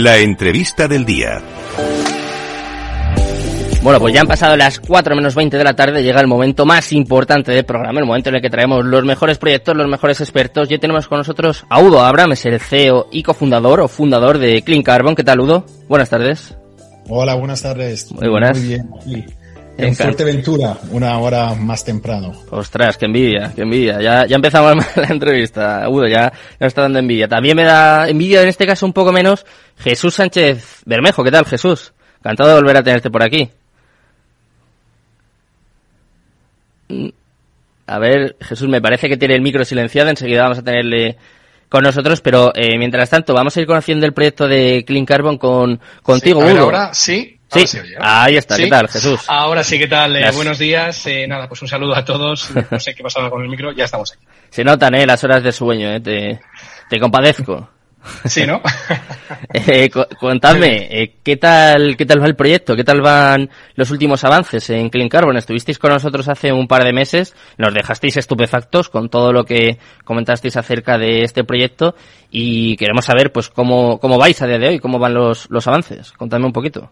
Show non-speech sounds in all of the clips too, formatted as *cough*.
La entrevista del día. Bueno, pues ya han pasado las 4 menos 20 de la tarde, llega el momento más importante del programa, el momento en el que traemos los mejores proyectos, los mejores expertos. Ya tenemos con nosotros a Udo Abrams, el CEO y cofundador o fundador de Clean Carbon. ¿Qué tal, Udo? Buenas tardes. Hola, buenas tardes. Muy buenas. Muy bien. En Fuerteventura, una hora más temprano. Ostras, qué envidia, qué envidia. Ya, ya empezamos *laughs* la entrevista. Udo, ya, ya está dando envidia. También me da envidia en este caso un poco menos Jesús Sánchez Bermejo. ¿Qué tal, Jesús? Encantado de volver a tenerte por aquí. A ver, Jesús, me parece que tiene el micro silenciado, enseguida vamos a tenerle con nosotros, pero eh, mientras tanto vamos a ir conociendo el proyecto de Clean Carbon con contigo, sí, a ver, Udo. ahora sí. Sí, oye, ¿no? ahí está, Sí. ¿qué tal, Jesús? Ahora sí, ¿qué tal? Eh, buenos días. Eh, nada, pues un saludo a todos. *laughs* No sé qué pasaba con el micro, ya estamos aquí. Se notan, eh, las horas de sueño, eh, te, te compadezco. Sí, ¿no? *laughs* Eh, cu- contadme, eh, ¿qué tal, qué tal va el proyecto? ¿Qué tal van los últimos avances en Clean Carbon? Estuvisteis con nosotros hace un par de meses, nos dejasteis estupefactos con todo lo que comentasteis acerca de este proyecto y queremos saber, pues, cómo, cómo vais a día de hoy, cómo van los, los avances. Contadme un poquito.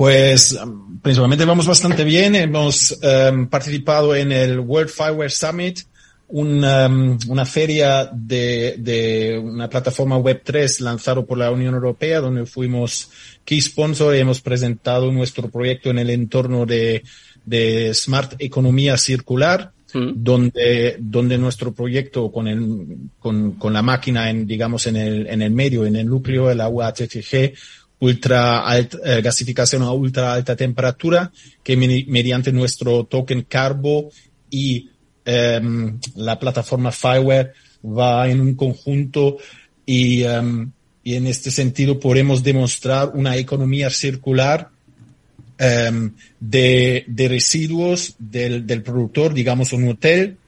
Pues um, principalmente vamos bastante bien. Hemos um, participado en el World Fireware Summit, um, una feria de, de una plataforma Web3 lanzado por la Unión Europea, donde fuimos key sponsor y hemos presentado nuestro proyecto en el entorno de, de Smart Economía Circular. Mm. donde, donde nuestro proyecto con, el, con, con la máquina en, digamos, en el, en el medio, en el núcleo, el agua HTG, ultra alt, eh, gasificación a ultra alta temperatura, que medi- mediante nuestro token Carbo y em, la plataforma Fireware va en un conjunto y, em, y en este sentido podemos demostrar una economía circular em, de, de residuos del, del productor, digamos un hotel,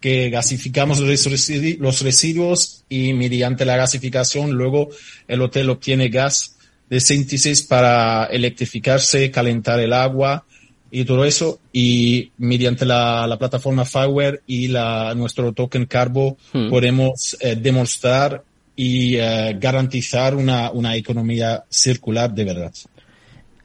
que gasificamos los residuos y mediante la gasificación luego el hotel obtiene gas de síntesis para electrificarse, calentar el agua y todo eso. Y mediante la, la plataforma Fireware y la, nuestro token Carbo Hmm. podemos eh, demostrar y eh, garantizar una, una economía circular de verdad.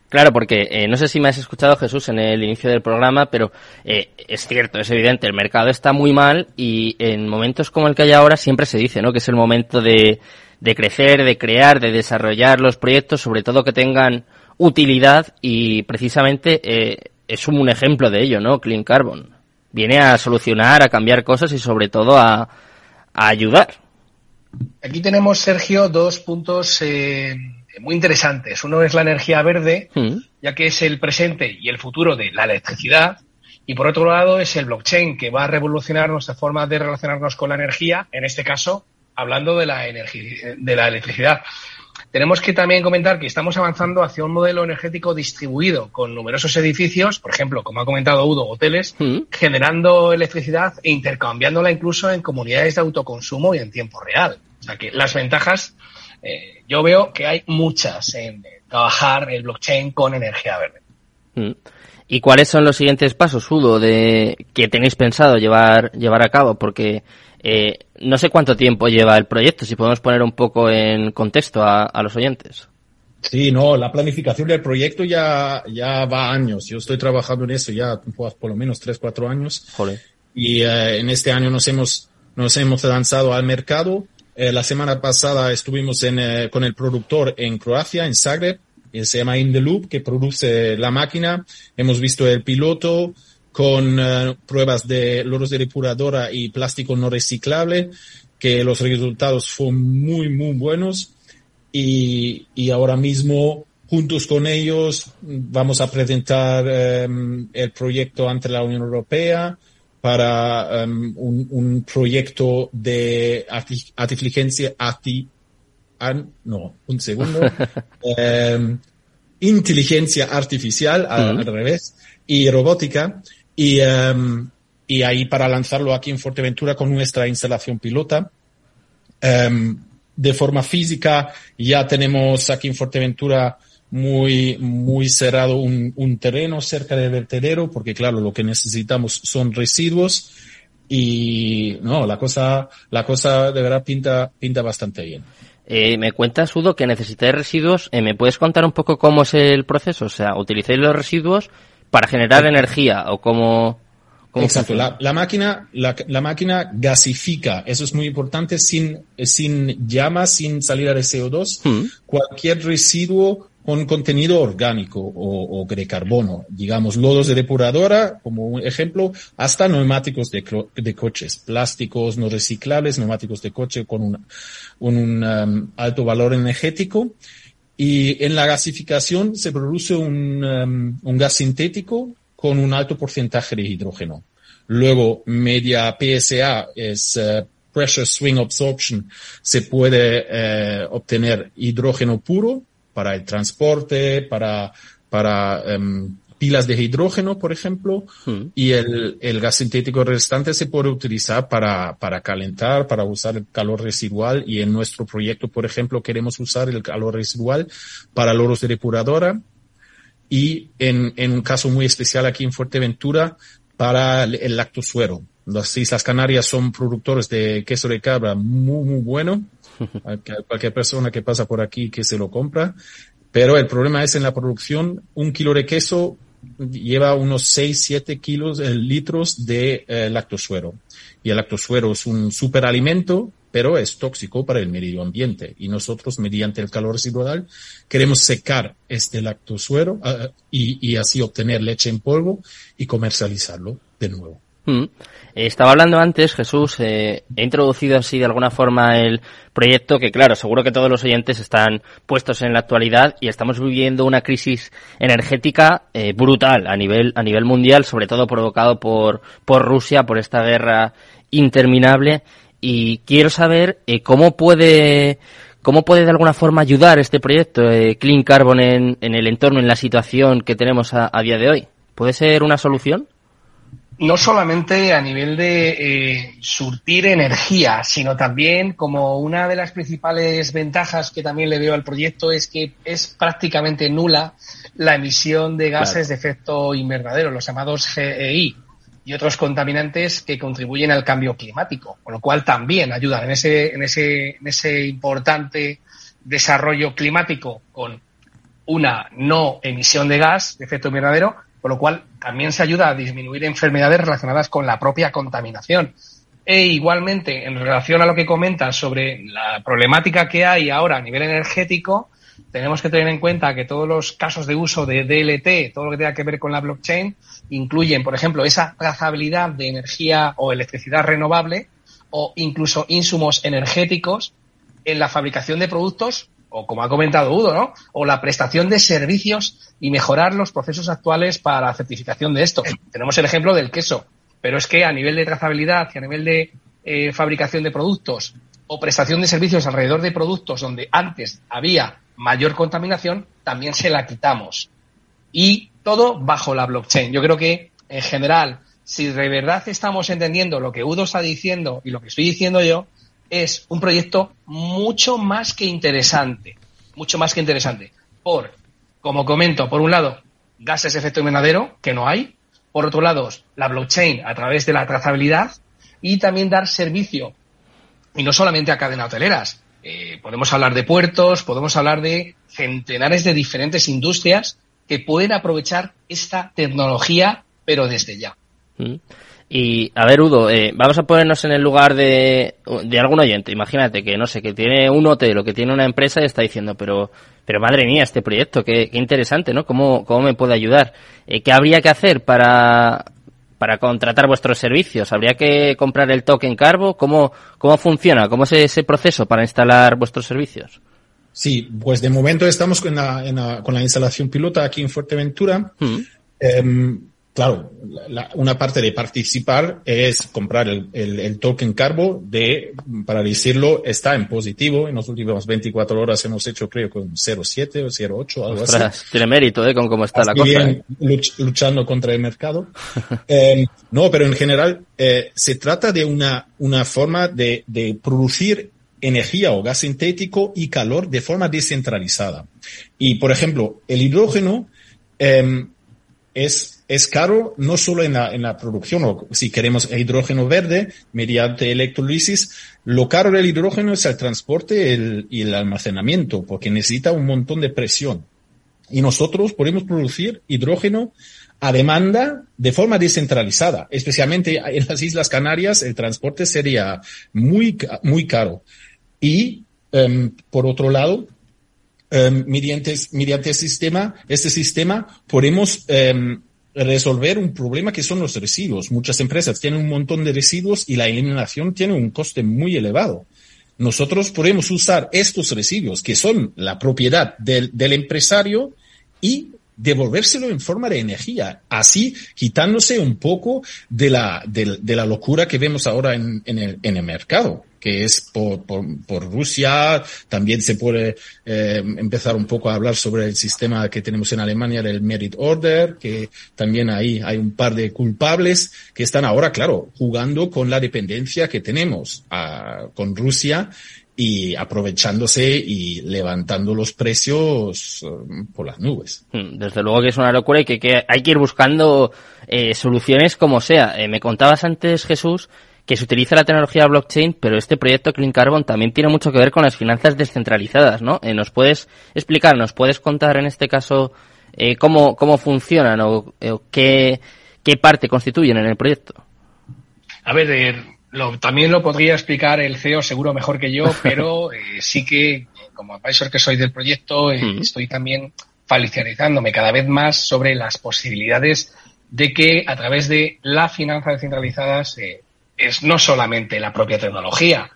Claro, porque eh, no sé si me has escuchado, Jesús, en el inicio del programa, pero eh, es cierto, es evidente, el mercado está muy mal y en momentos como el que hay ahora siempre se dice, ¿no? Que es el momento de, de crecer, de crear, de desarrollar los proyectos, sobre todo que tengan utilidad y precisamente eh, es un ejemplo de ello, ¿no? Clean Carbon. Viene a solucionar, a cambiar cosas y sobre todo a, a ayudar. Aquí tenemos, Sergio, dos puntos eh, muy interesantes. Uno es la energía verde, Mm. ya que es el presente y el futuro de la electricidad. Y por otro lado es el blockchain, que va a revolucionar nuestra forma de relacionarnos con la energía, en este caso, hablando de la, energi- de la electricidad. Tenemos que también comentar que estamos avanzando hacia un modelo energético distribuido con numerosos edificios, por ejemplo, como ha comentado Udo, hoteles, Mm. generando electricidad e intercambiándola incluso en comunidades de autoconsumo y en tiempo real. O sea que las ventajas, eh, yo veo que hay muchas en trabajar el blockchain con energía verde. Mm. ¿Y cuáles son los siguientes pasos, Udo, de que tenéis pensado llevar llevar a cabo? Porque eh, no sé cuánto tiempo lleva el proyecto, si podemos poner un poco en contexto a, a los oyentes. Sí, no, la planificación del proyecto ya, ya va años. Yo estoy trabajando en eso ya pues, por lo menos tres, cuatro años. Joder. y eh, en este año nos hemos, nos hemos lanzado al mercado. Eh, la semana pasada estuvimos en, eh, con el productor en Croacia, en Zagreb, se llama In the Loop, que produce la máquina. Hemos visto el piloto con eh, pruebas de loros de depuradora y plástico no reciclable, que los resultados fueron muy, muy buenos. Y, y ahora mismo juntos con ellos vamos a presentar em, el proyecto ante la Unión Europea para em, un, un proyecto de artificiencia arti, an- no, un segundo, *laughs* Em, inteligencia artificial al, al revés y robótica y, em, y ahí para lanzarlo aquí en Fuerteventura con nuestra instalación pilota. Em, de forma física ya tenemos aquí en Fuerteventura muy, muy cerrado un, un terreno cerca del vertedero, porque claro, lo que necesitamos son residuos y no, la cosa, la cosa de verdad pinta, pinta bastante bien. Eh, me cuentas, Udo, que necesitáis residuos. Eh, ¿Me puedes contar un poco cómo es el proceso? O sea, ¿utilizáis los residuos para generar energía o cómo, Exacto. La, la, máquina, la, la, máquina gasifica. Eso es muy importante sin, sin llama, sin salir de CO2. Hmm. Cualquier residuo con contenido orgánico o, o, de carbono, digamos, lodos de depuradora, como un ejemplo, hasta neumáticos de, de coches, plásticos no reciclables, neumáticos de coche con un, un um, alto valor energético. Y en la gasificación se produce un, um, un gas sintético con un alto porcentaje de hidrógeno. Luego, media PSA es uh, Pressure Swing Absorption, se puede uh, obtener hidrógeno puro para el transporte, para, para um, pilas de hidrógeno, por ejemplo, hmm. y el, el, gas sintético restante se puede utilizar para, para calentar, para usar el calor residual y en nuestro proyecto, por ejemplo, queremos usar el calor residual para loros de depuradora y en, en un caso muy especial aquí en Fuerteventura para el, el lactosuero. Las Islas Canarias son productores de queso de cabra muy, muy bueno *laughs* cualquier persona que pasa por aquí que se lo compra. Pero el problema es en la producción, un kilo de queso lleva unos 6, 7 kilos, eh, litros de eh, lactosuero. Y el lactosuero es un superalimento, pero es tóxico para el medio ambiente. Y nosotros, mediante el calor residual, queremos secar este lactosuero uh, y, y así obtener leche en polvo y comercializarlo de nuevo. Estaba hablando antes, Jesús, eh, he introducido así de alguna forma el proyecto que, claro, seguro que todos los oyentes están puestos en la actualidad y estamos viviendo una crisis energética eh, brutal a nivel, a nivel mundial, sobre todo provocado por, por Rusia, por esta guerra interminable. Y quiero saber eh, cómo puede, ¿Cómo puede de alguna forma ayudar este proyecto eh, Clean Carbon en, en, el entorno, en la situación que tenemos a día de hoy? ¿Puede ser una solución? No solamente a nivel de eh, surtir energía, sino también como una de las principales ventajas que también le veo al proyecto es que es prácticamente nula la emisión de gases claro. de efecto invernadero, los llamados GEI y otros contaminantes que contribuyen al cambio climático, con lo cual también ayudan en ese, en ese, en ese importante desarrollo climático con una no emisión de gas de efecto invernadero, con lo cual también se ayuda a disminuir enfermedades relacionadas con la propia contaminación. E igualmente, en relación a lo que comentas sobre la problemática que hay ahora a nivel energético, tenemos que tener en cuenta que todos los casos de uso de DLT, todo lo que tenga que ver con la blockchain, incluyen, por ejemplo, esa trazabilidad de energía o electricidad renovable o incluso insumos energéticos en la fabricación de productos o como ha comentado Udo, ¿no? O la prestación de servicios y mejorar los procesos actuales para la certificación de esto. Tenemos el ejemplo del queso, pero es que a nivel de trazabilidad y a nivel de eh, fabricación de productos o prestación de servicios alrededor de productos donde antes había mayor contaminación, también se la quitamos. Y todo bajo la blockchain. Yo creo que, en general, si de verdad estamos entendiendo lo que Udo está diciendo y lo que estoy diciendo yo, es un proyecto mucho más que interesante, mucho más que interesante. Por, como comento, por un lado, gases de efecto invernadero, que no hay. Por otro lado, la blockchain a través de la trazabilidad y también dar servicio, y no solamente a cadenas hoteleras. Eh, podemos hablar de puertos, podemos hablar de centenares de diferentes industrias que pueden aprovechar esta tecnología, pero desde ya. Mm. Y, a ver, Udo, eh, vamos a ponernos en el lugar de, de algún oyente. Imagínate que, no sé, que tiene un hotel o que tiene una empresa y está diciendo, pero, pero madre mía, este proyecto, qué, qué interesante, ¿no? ¿Cómo, cómo me puede ayudar? Eh, ¿Qué habría que hacer para, para contratar vuestros servicios? ¿Habría que comprar el token Carbo? ¿Cómo, cómo funciona? ¿Cómo es ese proceso para instalar vuestros servicios? Sí, pues de momento estamos con la, en la, con la instalación pilota aquí en Fuerteventura. Mm. Eh, claro, la, una parte de participar es comprar el, el, el, token Carbo de, para decirlo, está en positivo. En las últimas 24 horas hemos hecho, creo, con 0,7 o 0,8, algo Ostras, así. Tiene mérito, ¿eh? Con cómo está así la cosa. Bien, luch, luchando contra el mercado. *laughs* eh, no, pero en general, eh, se trata de una, una forma de, de producir energía o gas sintético y calor de forma descentralizada. Y, por ejemplo, el hidrógeno eh, es es caro no solo en la, en la producción, o si queremos hidrógeno verde mediante electrolisis, lo caro del hidrógeno es el transporte el, y el almacenamiento, porque necesita un montón de presión. Y nosotros podemos producir hidrógeno a demanda de forma descentralizada, especialmente en las Islas Canarias el transporte sería muy, muy caro. Y, um, por otro lado, um, mediante, mediante sistema, este sistema podemos um, resolver un problema que son los residuos. Muchas empresas tienen un montón de residuos y la eliminación tiene un coste muy elevado. Nosotros podemos usar estos residuos, que son la propiedad del, empresario, y devolvérselo en forma de energía, así quitándose un poco de la, de la locura que vemos ahora en, en, el, en el mercado que es por, por, por, Rusia. También se puede eh, empezar un poco a hablar sobre el sistema que tenemos en Alemania del Merit Order, que también ahí hay un par de culpables que están ahora, claro, jugando con la dependencia que tenemos a, ah, con Rusia y aprovechándose y levantando los precios um, por las nubes. Hmm, desde luego que es una locura y que, que hay que ir buscando eh, soluciones como sea. Eh, me contabas antes, Jesús, que se utiliza la tecnología blockchain, pero este proyecto Clean Carbon también tiene mucho que ver con las finanzas descentralizadas, ¿no? Eh, ¿Nos puedes explicar, nos puedes contar en este caso eh, cómo, cómo funcionan o, qué, qué parte constituyen en el proyecto? A ver, eh, lo, también lo podría explicar el CEO seguro mejor que yo, *laughs* pero sí que como advisor que soy del proyecto estoy también familiarizándome cada vez más sobre las posibilidades de que a través de la finanza descentralizada eh, es no solamente la propia tecnología,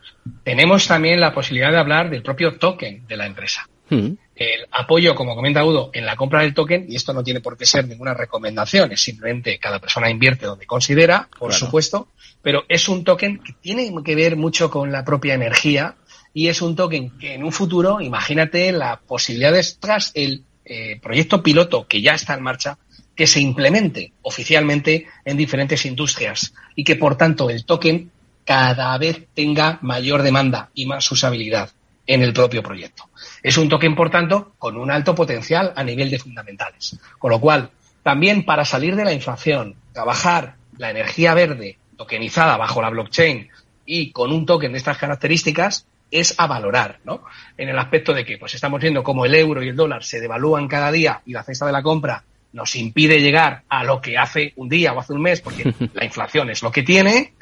tenemos también la posibilidad de hablar del propio token de la empresa. Mm. El apoyo, como comenta Udo, en la compra del token, y esto no tiene por qué ser ninguna recomendación, es simplemente cada persona invierte donde considera, por claro. supuesto, pero es un token que tiene que ver mucho con la propia energía y es un token que en un futuro, imagínate las posibilidades tras el eh, proyecto piloto que ya está en marcha, que se implemente oficialmente en diferentes industrias y que por tanto el token cada vez tenga mayor demanda y más usabilidad en el propio proyecto. Es un token, por tanto, con un alto potencial a nivel de fundamentales. Con lo cual, también para salir de la inflación, trabajar la energía verde tokenizada bajo la blockchain y con un token de estas características es a valorar, ¿no? En el aspecto de que pues estamos viendo cómo el euro y el dólar se devalúan cada día y la cesta de la compra nos impide llegar a lo que hace un día o hace un mes, porque *laughs* la inflación es lo que tiene,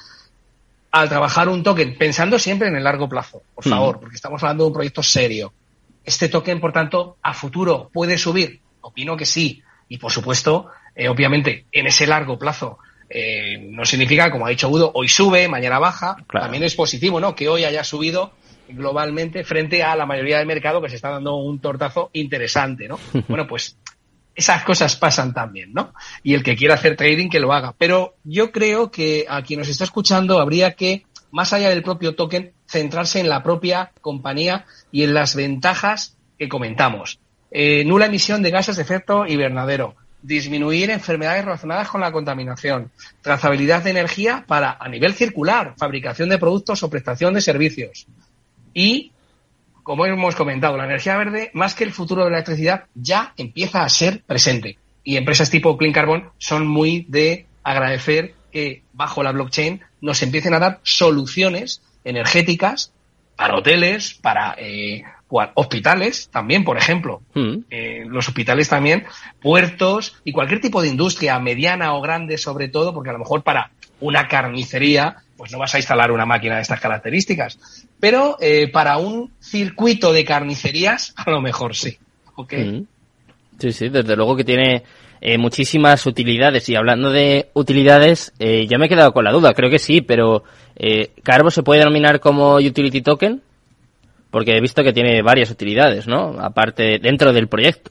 al trabajar un token, pensando siempre en el largo plazo, por favor, porque estamos hablando de un proyecto serio. Este token, por tanto, a futuro puede subir. Opino que sí. Y, por supuesto, eh, obviamente, en ese largo plazo, eh, no significa, como ha dicho Udo, hoy sube, mañana baja. Claro. También es positivo, ¿no? Que hoy haya subido globalmente frente a la mayoría del mercado que se está dando un tortazo interesante, ¿no? *laughs* bueno, pues esas cosas pasan también, ¿no? Y el que quiera hacer trading, que lo haga. Pero yo creo que a quien nos está escuchando habría que, más allá del propio token, centrarse en la propia compañía y en las ventajas que comentamos. Eh, nula emisión de gases de efecto invernadero, disminuir enfermedades relacionadas con la contaminación, trazabilidad de energía para a nivel circular, fabricación de productos o prestación de servicios. Y, como hemos comentado, la energía verde, más que el futuro de la electricidad, ya empieza a ser presente. Y empresas tipo Clean Carbon son muy de agradecer que bajo la blockchain nos empiecen a dar soluciones energéticas para hoteles, para eh, hospitales también, por ejemplo. Mm. Eh, los hospitales también, puertos y cualquier tipo de industria, mediana o grande sobre todo, porque a lo mejor para una carnicería, pues no vas a instalar una máquina de estas características. Pero eh, para un circuito de carnicerías, a lo mejor sí. ¿Okay? Mm. Sí, sí, desde luego que tiene eh, muchísimas utilidades. Y hablando de utilidades, eh, ya me he quedado con la duda, creo que sí, pero eh, ¿Carbo se puede denominar como utility token? Porque he visto que tiene varias utilidades, ¿no? Aparte, dentro del proyecto.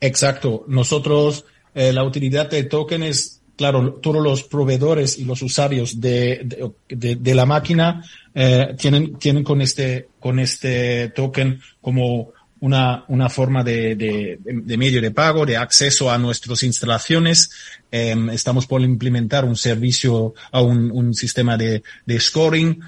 Exacto. Nosotros, eh, la utilidad de token es, claro, todos los proveedores y los usuarios de, de, la máquina eh, tienen, tienen con este, con este token como una, una forma de, de, medio de pago, de acceso a nuestras instalaciones. Eh, estamos por implementar un servicio, a un, sistema de, de scoring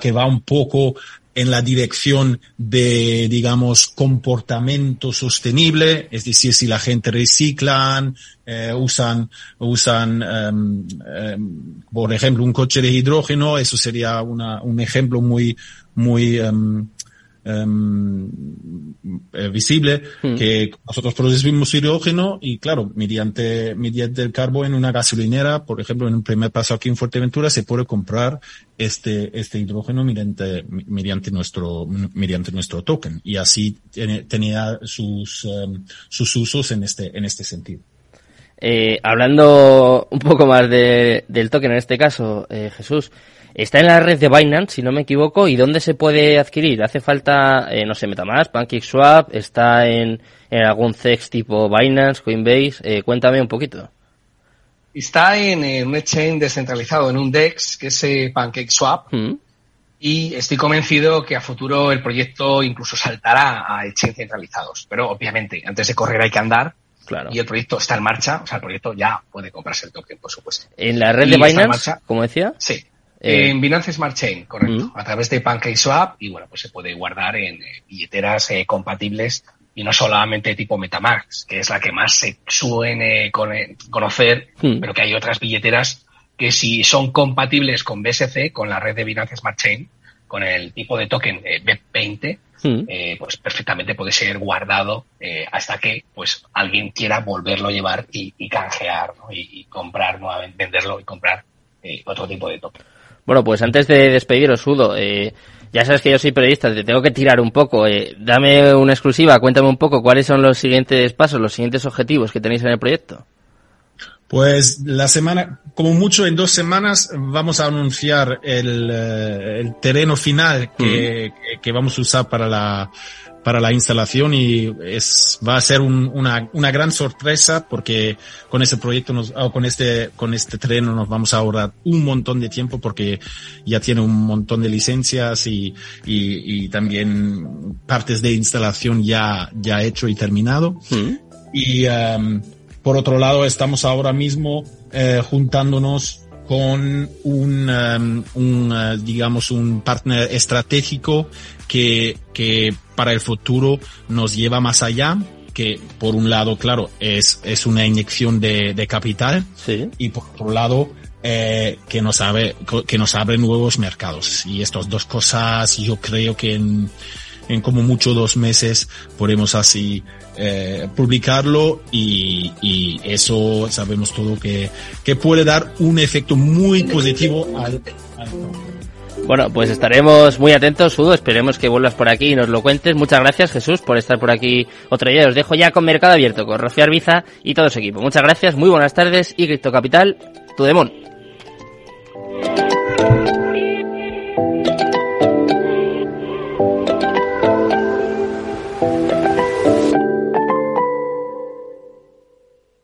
que va un poco en la dirección de, digamos, comportamiento sostenible, es decir, si la gente reciclan, eh, usan, usan, em, em, por ejemplo, un coche de hidrógeno, eso sería una, un ejemplo muy, muy, Em, eh, visible hmm. que nosotros producimos hidrógeno y claro, mediante, mediante el carbón en una gasolinera, por ejemplo, en un primer paso aquí en Fuerteventura se puede comprar este, este hidrógeno mediante, mediante nuestro, mediante nuestro token y así tenía sus, em, sus usos en este, en este sentido. Eh, hablando un poco más de, del token en este caso, eh, Jesús, Está en la red de Binance, si no me equivoco, ¿y dónde se puede adquirir? ¿Hace falta, eh, no sé, MetaMask, PancakeSwap? ¿Está en, en algún CEX tipo Binance, Coinbase? Eh, cuéntame un poquito. Está en, un exchange descentralizado, en un DEX, que es eh, PancakeSwap. Mm. Y estoy convencido que a futuro el proyecto incluso saltará a exchange centralizados. Pero obviamente, antes de correr hay que andar. Claro. Y el proyecto está en marcha, o sea, el proyecto ya puede comprarse el token, por supuesto. ¿En la red de Binance, como decía? Sí, eh, en Binance Smart Chain, correcto. A través de PancakeSwap y bueno, pues se puede guardar en eh, billeteras eh, compatibles y no solamente tipo Metamask, que es la que más se suele conocer, pero que hay otras billeteras que si son compatibles con BSC, con la red de Binance Smart Chain, con el tipo de token BEP20, pues perfectamente puede ser guardado hasta que pues alguien quiera volverlo a llevar y, canjear y, comprar nuevamente, venderlo y comprar otro tipo de token. Bueno, pues antes de despediros, Udo, eh, ya sabes que yo soy periodista, te tengo que tirar un poco. Eh, dame una exclusiva, cuéntame un poco cuáles son los siguientes pasos, los siguientes objetivos que tenéis en el proyecto. Pues la semana, como mucho en dos semanas, vamos a anunciar el, eh, terreno final que, vamos a usar para la, para la instalación y es, va a ser una, una gran sorpresa porque con ese proyecto nos, con este, con este terreno nos vamos a ahorrar un montón de tiempo porque ya tiene un montón de licencias y, y, y también partes de instalación ya, ya hecho y terminado. Y um, por otro lado, estamos ahora mismo eh, juntándonos con un, um, un uh, digamos, un partner estratégico que, que para el futuro nos lleva más allá, que por un lado, claro, es, es una inyección de, de capital sí. y por otro lado, eh, que nos abre, que nos abre nuevos mercados. Y estas dos cosas yo creo que en, en como mucho dos meses podemos así eh, publicarlo y, y, eso sabemos todo que, que puede dar un efecto muy positivo al, bueno, pues estaremos muy atentos, Sudo. Esperemos que vuelvas por aquí y nos lo cuentes. Muchas gracias, Jesús, por estar por aquí otro día. Os dejo ya con Mercado Abierto, con Rocío Arbiza y todo su equipo. Muchas gracias, muy buenas tardes y Cripto Capital, tu demon.